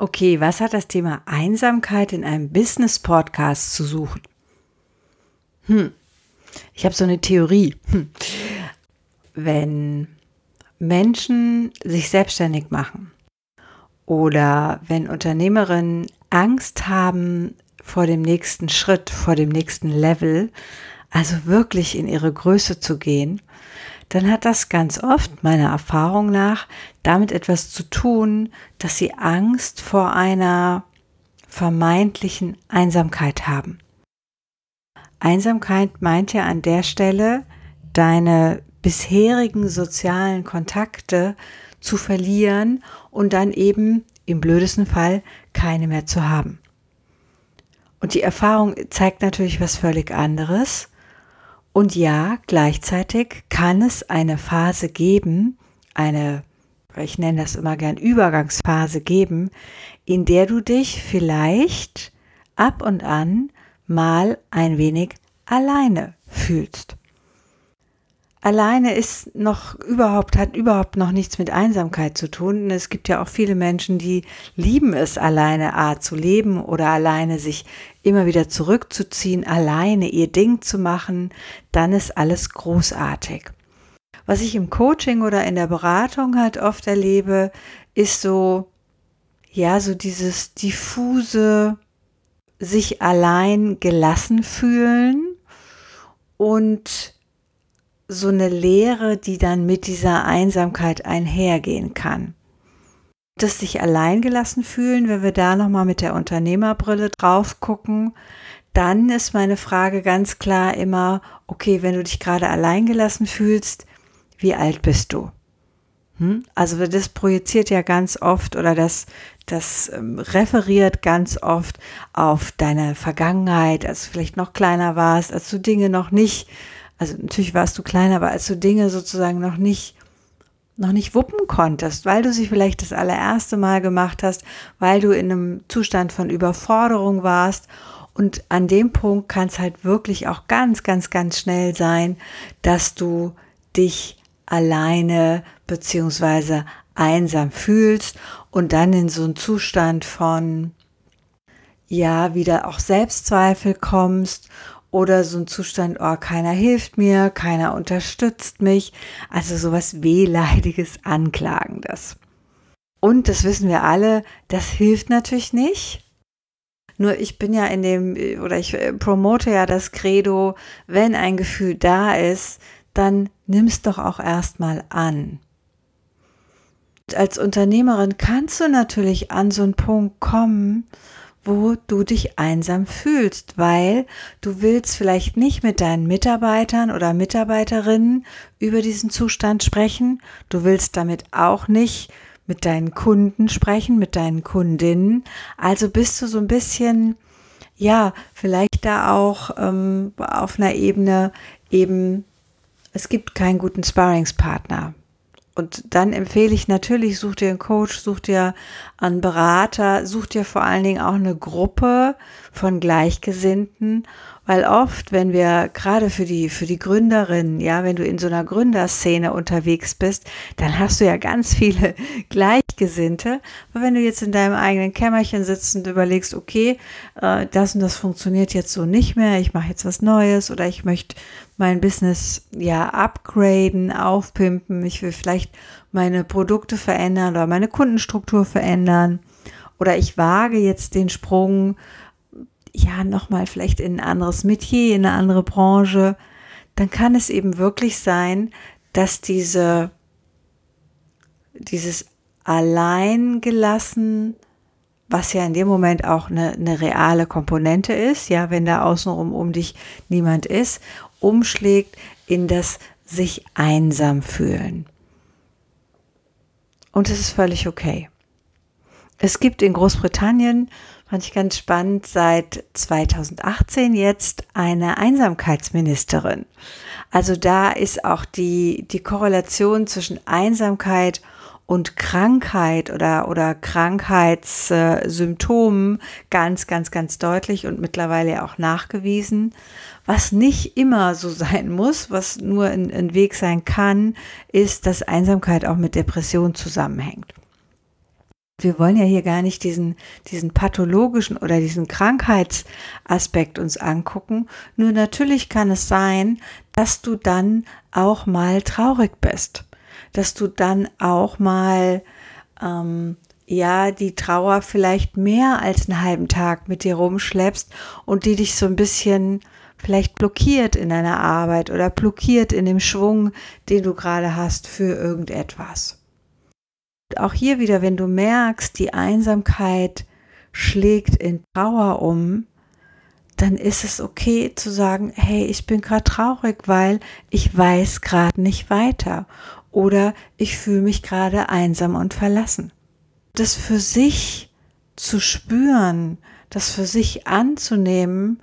Okay, was hat das Thema Einsamkeit in einem Business-Podcast zu suchen? Hm, ich habe so eine Theorie. Hm. Wenn Menschen sich selbstständig machen oder wenn Unternehmerinnen Angst haben vor dem nächsten Schritt, vor dem nächsten Level, also wirklich in ihre Größe zu gehen, dann hat das ganz oft meiner Erfahrung nach damit etwas zu tun, dass sie Angst vor einer vermeintlichen Einsamkeit haben. Einsamkeit meint ja an der Stelle, deine bisherigen sozialen Kontakte zu verlieren und dann eben im blödesten Fall keine mehr zu haben. Und die Erfahrung zeigt natürlich was völlig anderes. Und ja, gleichzeitig kann es eine Phase geben, eine, ich nenne das immer gern Übergangsphase geben, in der du dich vielleicht ab und an mal ein wenig alleine fühlst. Alleine ist noch überhaupt, hat überhaupt noch nichts mit Einsamkeit zu tun. Es gibt ja auch viele Menschen, die lieben es, alleine A zu leben oder alleine sich immer wieder zurückzuziehen, alleine ihr Ding zu machen. Dann ist alles großartig. Was ich im Coaching oder in der Beratung halt oft erlebe, ist so, ja, so dieses diffuse, sich allein gelassen fühlen und so eine Leere, die dann mit dieser Einsamkeit einhergehen kann. Das sich alleingelassen fühlen, wenn wir da nochmal mit der Unternehmerbrille drauf gucken, dann ist meine Frage ganz klar immer, okay, wenn du dich gerade alleingelassen fühlst, wie alt bist du? Hm? Also das projiziert ja ganz oft oder das, das ähm, referiert ganz oft auf deine Vergangenheit, als du vielleicht noch kleiner warst, als du Dinge noch nicht also natürlich warst du klein, aber als du Dinge sozusagen noch nicht noch nicht wuppen konntest, weil du sie vielleicht das allererste Mal gemacht hast, weil du in einem Zustand von Überforderung warst. Und an dem Punkt kann es halt wirklich auch ganz, ganz, ganz schnell sein, dass du dich alleine beziehungsweise einsam fühlst und dann in so einen Zustand von, ja, wieder auch Selbstzweifel kommst oder so ein Zustand, oh, keiner hilft mir, keiner unterstützt mich. Also sowas wehleidiges, anklagendes. Und das wissen wir alle, das hilft natürlich nicht. Nur ich bin ja in dem, oder ich äh, promote ja das Credo, wenn ein Gefühl da ist, dann nimm's doch auch erstmal an. Als Unternehmerin kannst du natürlich an so einen Punkt kommen, wo du dich einsam fühlst, weil du willst vielleicht nicht mit deinen Mitarbeitern oder Mitarbeiterinnen über diesen Zustand sprechen. Du willst damit auch nicht mit deinen Kunden sprechen, mit deinen Kundinnen. Also bist du so ein bisschen, ja, vielleicht da auch ähm, auf einer Ebene eben, es gibt keinen guten Sparringspartner. Und dann empfehle ich natürlich, such dir einen Coach, such dir einen Berater, such dir vor allen Dingen auch eine Gruppe von Gleichgesinnten, weil oft, wenn wir gerade für die, für die Gründerinnen, ja, wenn du in so einer Gründerszene unterwegs bist, dann hast du ja ganz viele Gleichgesinnte. Aber wenn du jetzt in deinem eigenen Kämmerchen sitzt und überlegst, okay, äh, das und das funktioniert jetzt so nicht mehr, ich mache jetzt was Neues oder ich möchte mein Business ja upgraden, aufpimpen. Ich will vielleicht meine Produkte verändern oder meine Kundenstruktur verändern. Oder ich wage jetzt den Sprung, ja, nochmal vielleicht in ein anderes Metier, in eine andere Branche. Dann kann es eben wirklich sein, dass diese, dieses alleingelassen, was ja in dem Moment auch eine, eine reale Komponente ist, ja, wenn da außenrum um dich niemand ist umschlägt in das sich einsam fühlen. Und es ist völlig okay. Es gibt in Großbritannien, fand ich ganz spannend, seit 2018 jetzt eine Einsamkeitsministerin. Also da ist auch die, die Korrelation zwischen Einsamkeit und Krankheit oder, oder Krankheitssymptomen ganz, ganz, ganz deutlich und mittlerweile auch nachgewiesen. Was nicht immer so sein muss, was nur ein, ein Weg sein kann, ist, dass Einsamkeit auch mit Depression zusammenhängt. Wir wollen ja hier gar nicht diesen, diesen pathologischen oder diesen Krankheitsaspekt uns angucken. Nur natürlich kann es sein, dass du dann auch mal traurig bist dass du dann auch mal ähm, ja die Trauer vielleicht mehr als einen halben Tag mit dir rumschleppst und die dich so ein bisschen vielleicht blockiert in deiner Arbeit oder blockiert in dem Schwung, den du gerade hast für irgendetwas. Auch hier wieder, wenn du merkst, die Einsamkeit schlägt in Trauer um, dann ist es okay zu sagen, hey, ich bin gerade traurig, weil ich weiß gerade nicht weiter oder ich fühle mich gerade einsam und verlassen. Das für sich zu spüren, das für sich anzunehmen,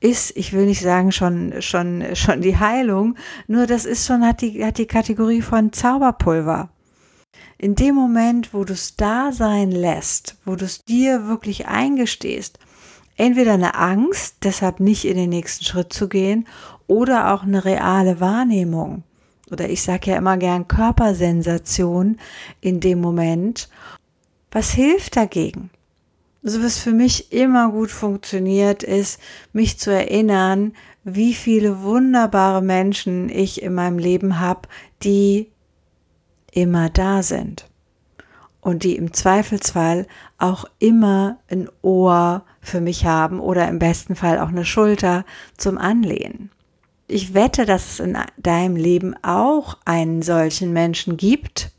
ist, ich will nicht sagen schon, schon, schon die Heilung, nur das ist schon, hat die, hat die Kategorie von Zauberpulver. In dem Moment, wo du es da sein lässt, wo du es dir wirklich eingestehst, entweder eine Angst, deshalb nicht in den nächsten Schritt zu gehen, oder auch eine reale Wahrnehmung oder ich sage ja immer gern Körpersensation in dem Moment. Was hilft dagegen? Also was für mich immer gut funktioniert, ist, mich zu erinnern, wie viele wunderbare Menschen ich in meinem Leben habe, die immer da sind und die im Zweifelsfall auch immer ein Ohr für mich haben oder im besten Fall auch eine Schulter zum Anlehnen ich wette, dass es in deinem Leben auch einen solchen Menschen gibt.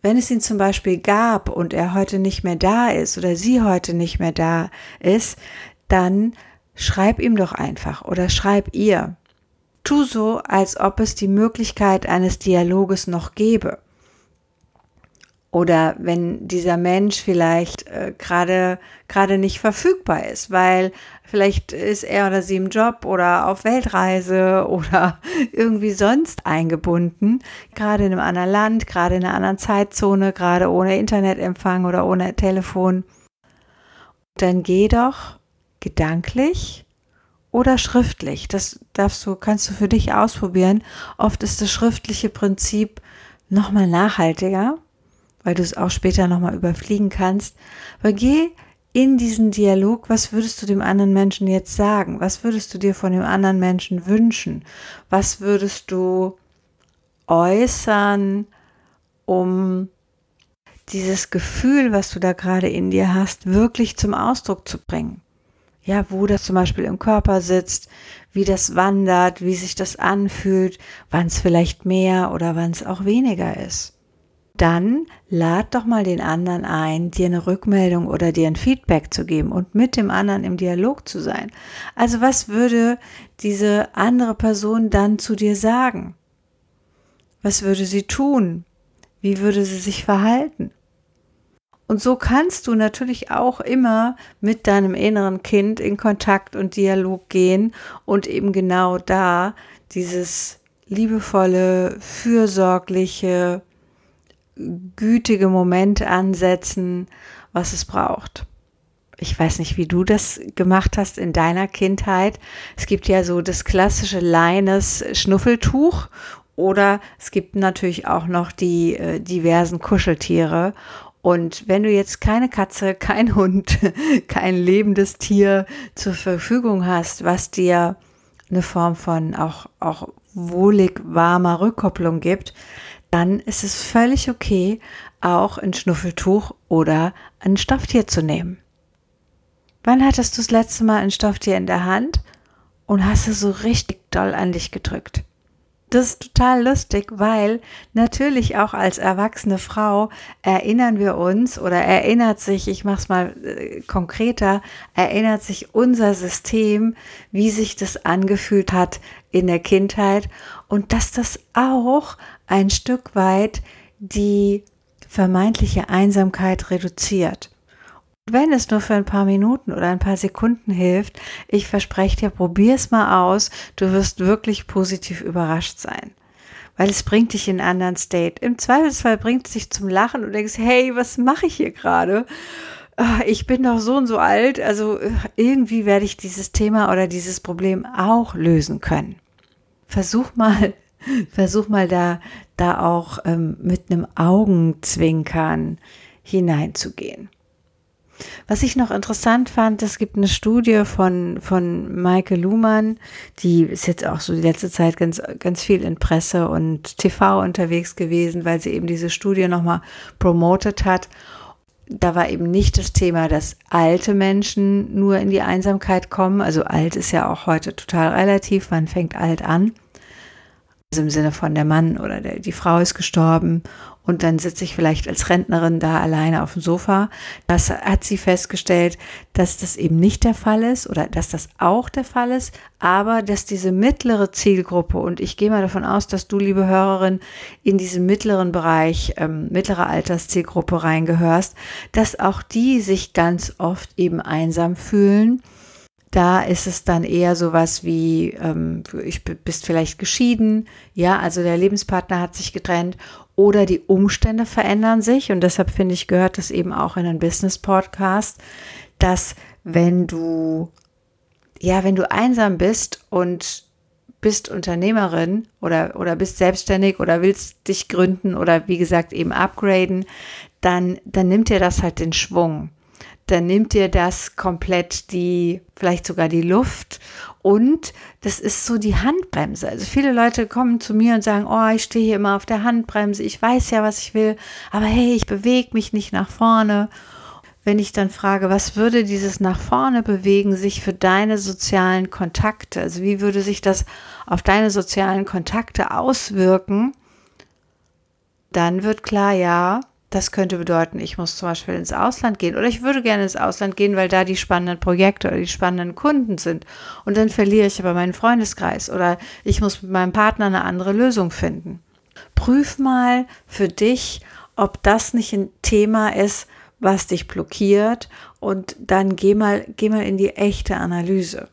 Wenn es ihn zum Beispiel gab und er heute nicht mehr da ist oder sie heute nicht mehr da ist, dann schreib ihm doch einfach oder schreib ihr. Tu so, als ob es die Möglichkeit eines Dialoges noch gäbe. Oder wenn dieser Mensch vielleicht äh, gerade gerade nicht verfügbar ist, weil vielleicht ist er oder sie im Job oder auf Weltreise oder irgendwie sonst eingebunden, gerade in einem anderen Land, gerade in einer anderen Zeitzone, gerade ohne Internetempfang oder ohne Telefon. Dann geh doch gedanklich oder schriftlich. Das darfst du, kannst du für dich ausprobieren. Oft ist das schriftliche Prinzip nochmal nachhaltiger weil du es auch später nochmal überfliegen kannst. Aber geh in diesen Dialog, was würdest du dem anderen Menschen jetzt sagen? Was würdest du dir von dem anderen Menschen wünschen? Was würdest du äußern, um dieses Gefühl, was du da gerade in dir hast, wirklich zum Ausdruck zu bringen? Ja, wo das zum Beispiel im Körper sitzt, wie das wandert, wie sich das anfühlt, wann es vielleicht mehr oder wann es auch weniger ist dann lad doch mal den anderen ein, dir eine Rückmeldung oder dir ein Feedback zu geben und mit dem anderen im Dialog zu sein. Also was würde diese andere Person dann zu dir sagen? Was würde sie tun? Wie würde sie sich verhalten? Und so kannst du natürlich auch immer mit deinem inneren Kind in Kontakt und Dialog gehen und eben genau da dieses liebevolle, fürsorgliche, gütige Momente ansetzen, was es braucht. Ich weiß nicht, wie du das gemacht hast in deiner Kindheit. Es gibt ja so das klassische Leines Schnuffeltuch oder es gibt natürlich auch noch die äh, diversen Kuscheltiere. Und wenn du jetzt keine Katze, kein Hund, kein lebendes Tier zur Verfügung hast, was dir eine Form von auch, auch wohlig warmer Rückkopplung gibt, dann ist es völlig okay, auch ein Schnuffeltuch oder ein Stofftier zu nehmen. Wann hattest du das letzte Mal ein Stofftier in der Hand und hast es so richtig doll an dich gedrückt? Das ist total lustig, weil natürlich auch als erwachsene Frau erinnern wir uns oder erinnert sich, ich mache es mal äh, konkreter, erinnert sich unser System, wie sich das angefühlt hat in der Kindheit und dass das auch ein Stück weit die vermeintliche Einsamkeit reduziert. Wenn es nur für ein paar Minuten oder ein paar Sekunden hilft, ich verspreche dir, probier's mal aus. Du wirst wirklich positiv überrascht sein. Weil es bringt dich in einen anderen State. Im Zweifelsfall bringt es dich zum Lachen und denkst, hey, was mache ich hier gerade? Ah, ich bin doch so und so alt, also äh, irgendwie werde ich dieses Thema oder dieses Problem auch lösen können. Versuch mal, versuch mal da, da auch ähm, mit einem Augenzwinkern hineinzugehen. Was ich noch interessant fand, es gibt eine Studie von, von Maike Luhmann, die ist jetzt auch so die letzte Zeit ganz, ganz viel in Presse und TV unterwegs gewesen, weil sie eben diese Studie nochmal promotet hat. Da war eben nicht das Thema, dass alte Menschen nur in die Einsamkeit kommen. Also alt ist ja auch heute total relativ. Man fängt alt an. Also im Sinne von der Mann oder der, die Frau ist gestorben und dann sitze ich vielleicht als Rentnerin da alleine auf dem Sofa. Das hat sie festgestellt, dass das eben nicht der Fall ist oder dass das auch der Fall ist, aber dass diese mittlere Zielgruppe und ich gehe mal davon aus, dass du, liebe Hörerin, in diesen mittleren Bereich, ähm, mittlere Alterszielgruppe reingehörst, dass auch die sich ganz oft eben einsam fühlen da ist es dann eher sowas wie, ähm, ich bist vielleicht geschieden, ja, also der Lebenspartner hat sich getrennt oder die Umstände verändern sich. Und deshalb finde ich, gehört das eben auch in einen Business-Podcast, dass wenn du, ja, wenn du einsam bist und bist Unternehmerin oder, oder bist selbstständig oder willst dich gründen oder wie gesagt eben upgraden, dann, dann nimmt dir das halt den Schwung dann nimmt dir das komplett die, vielleicht sogar die Luft und das ist so die Handbremse. Also viele Leute kommen zu mir und sagen, oh, ich stehe hier immer auf der Handbremse, ich weiß ja, was ich will, aber hey, ich bewege mich nicht nach vorne. Wenn ich dann frage, was würde dieses nach vorne bewegen sich für deine sozialen Kontakte, also wie würde sich das auf deine sozialen Kontakte auswirken, dann wird klar, ja, das könnte bedeuten, ich muss zum Beispiel ins Ausland gehen oder ich würde gerne ins Ausland gehen, weil da die spannenden Projekte oder die spannenden Kunden sind. Und dann verliere ich aber meinen Freundeskreis oder ich muss mit meinem Partner eine andere Lösung finden. Prüf mal für dich, ob das nicht ein Thema ist, was dich blockiert und dann geh mal, geh mal in die echte Analyse.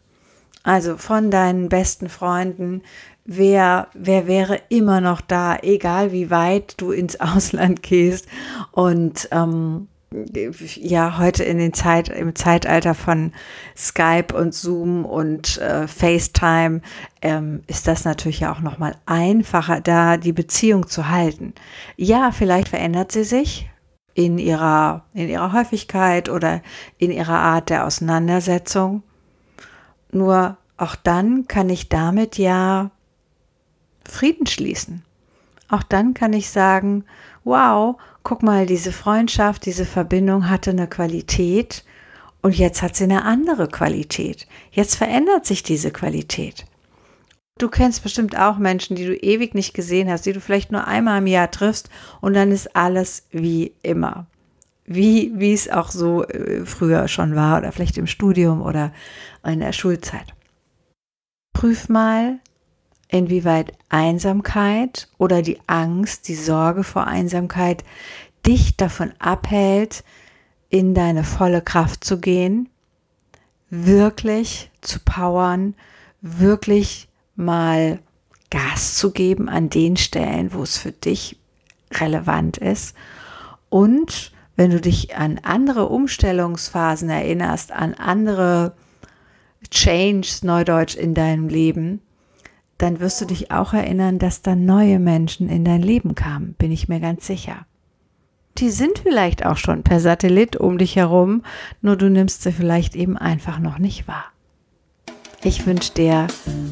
Also von deinen besten Freunden, wer, wer wäre immer noch da, egal wie weit du ins Ausland gehst. Und ähm, ja, heute in den Zeit, im Zeitalter von Skype und Zoom und äh, FaceTime ähm, ist das natürlich auch nochmal einfacher, da die Beziehung zu halten. Ja, vielleicht verändert sie sich in ihrer, in ihrer Häufigkeit oder in ihrer Art der Auseinandersetzung. Nur auch dann kann ich damit ja Frieden schließen. Auch dann kann ich sagen, wow, guck mal, diese Freundschaft, diese Verbindung hatte eine Qualität und jetzt hat sie eine andere Qualität. Jetzt verändert sich diese Qualität. Du kennst bestimmt auch Menschen, die du ewig nicht gesehen hast, die du vielleicht nur einmal im Jahr triffst und dann ist alles wie immer. Wie, wie es auch so äh, früher schon war oder vielleicht im Studium oder in der Schulzeit. Prüf mal, inwieweit Einsamkeit oder die Angst, die Sorge vor Einsamkeit dich davon abhält, in deine volle Kraft zu gehen, wirklich zu powern, wirklich mal Gas zu geben an den Stellen, wo es für dich relevant ist. Und wenn du dich an andere Umstellungsphasen erinnerst, an andere Changes, Neudeutsch in deinem Leben, dann wirst du dich auch erinnern, dass da neue Menschen in dein Leben kamen, bin ich mir ganz sicher. Die sind vielleicht auch schon per Satellit um dich herum, nur du nimmst sie vielleicht eben einfach noch nicht wahr. Ich wünsche dir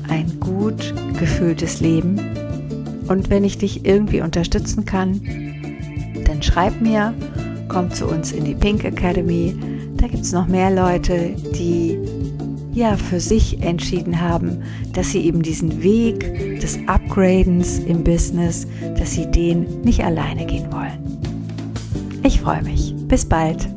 ein gut gefühltes Leben und wenn ich dich irgendwie unterstützen kann, dann schreib mir, komm zu uns in die Pink Academy. Da gibt es noch mehr Leute, die ja für sich entschieden haben, dass sie eben diesen Weg des Upgradens im Business, dass sie den nicht alleine gehen wollen. Ich freue mich. Bis bald.